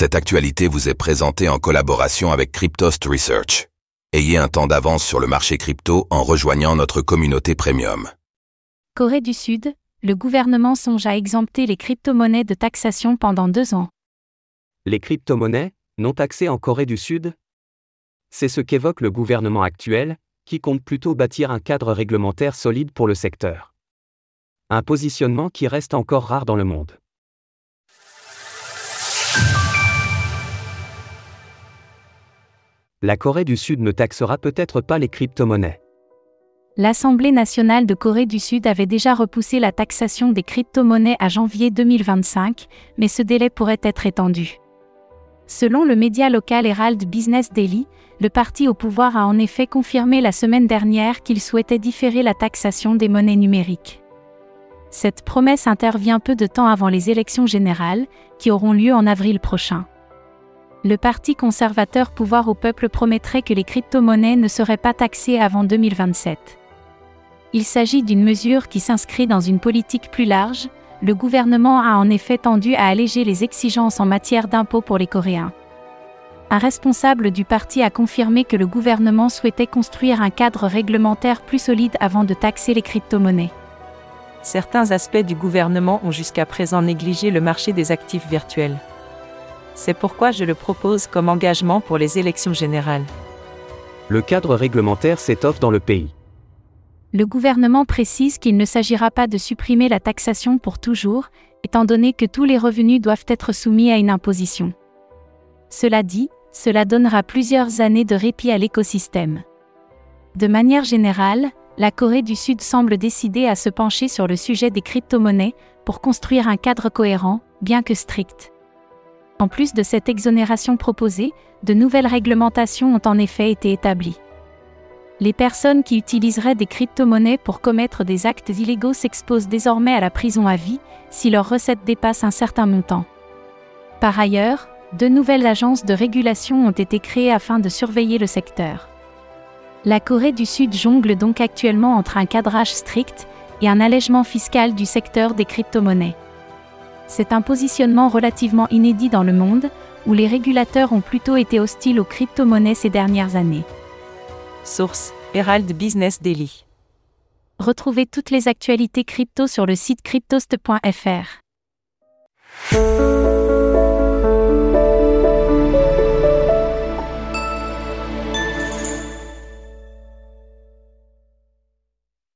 Cette actualité vous est présentée en collaboration avec Cryptost Research. Ayez un temps d'avance sur le marché crypto en rejoignant notre communauté premium. Corée du Sud, le gouvernement songe à exempter les crypto-monnaies de taxation pendant deux ans. Les crypto-monnaies, non taxées en Corée du Sud? C'est ce qu'évoque le gouvernement actuel, qui compte plutôt bâtir un cadre réglementaire solide pour le secteur. Un positionnement qui reste encore rare dans le monde. La Corée du Sud ne taxera peut-être pas les crypto-monnaies. L'Assemblée nationale de Corée du Sud avait déjà repoussé la taxation des crypto-monnaies à janvier 2025, mais ce délai pourrait être étendu. Selon le média local Herald Business Daily, le parti au pouvoir a en effet confirmé la semaine dernière qu'il souhaitait différer la taxation des monnaies numériques. Cette promesse intervient peu de temps avant les élections générales, qui auront lieu en avril prochain. Le Parti conservateur Pouvoir au peuple promettrait que les crypto-monnaies ne seraient pas taxées avant 2027. Il s'agit d'une mesure qui s'inscrit dans une politique plus large, le gouvernement a en effet tendu à alléger les exigences en matière d'impôts pour les Coréens. Un responsable du parti a confirmé que le gouvernement souhaitait construire un cadre réglementaire plus solide avant de taxer les crypto-monnaies. Certains aspects du gouvernement ont jusqu'à présent négligé le marché des actifs virtuels. C'est pourquoi je le propose comme engagement pour les élections générales. Le cadre réglementaire s'étoffe dans le pays. Le gouvernement précise qu'il ne s'agira pas de supprimer la taxation pour toujours, étant donné que tous les revenus doivent être soumis à une imposition. Cela dit, cela donnera plusieurs années de répit à l'écosystème. De manière générale, la Corée du Sud semble décidée à se pencher sur le sujet des crypto-monnaies pour construire un cadre cohérent, bien que strict. En plus de cette exonération proposée, de nouvelles réglementations ont en effet été établies. Les personnes qui utiliseraient des crypto-monnaies pour commettre des actes illégaux s'exposent désormais à la prison à vie si leurs recettes dépassent un certain montant. Par ailleurs, de nouvelles agences de régulation ont été créées afin de surveiller le secteur. La Corée du Sud jongle donc actuellement entre un cadrage strict et un allègement fiscal du secteur des crypto-monnaies. C'est un positionnement relativement inédit dans le monde, où les régulateurs ont plutôt été hostiles aux crypto-monnaies ces dernières années. Source Herald Business Daily. Retrouvez toutes les actualités crypto sur le site cryptost.fr.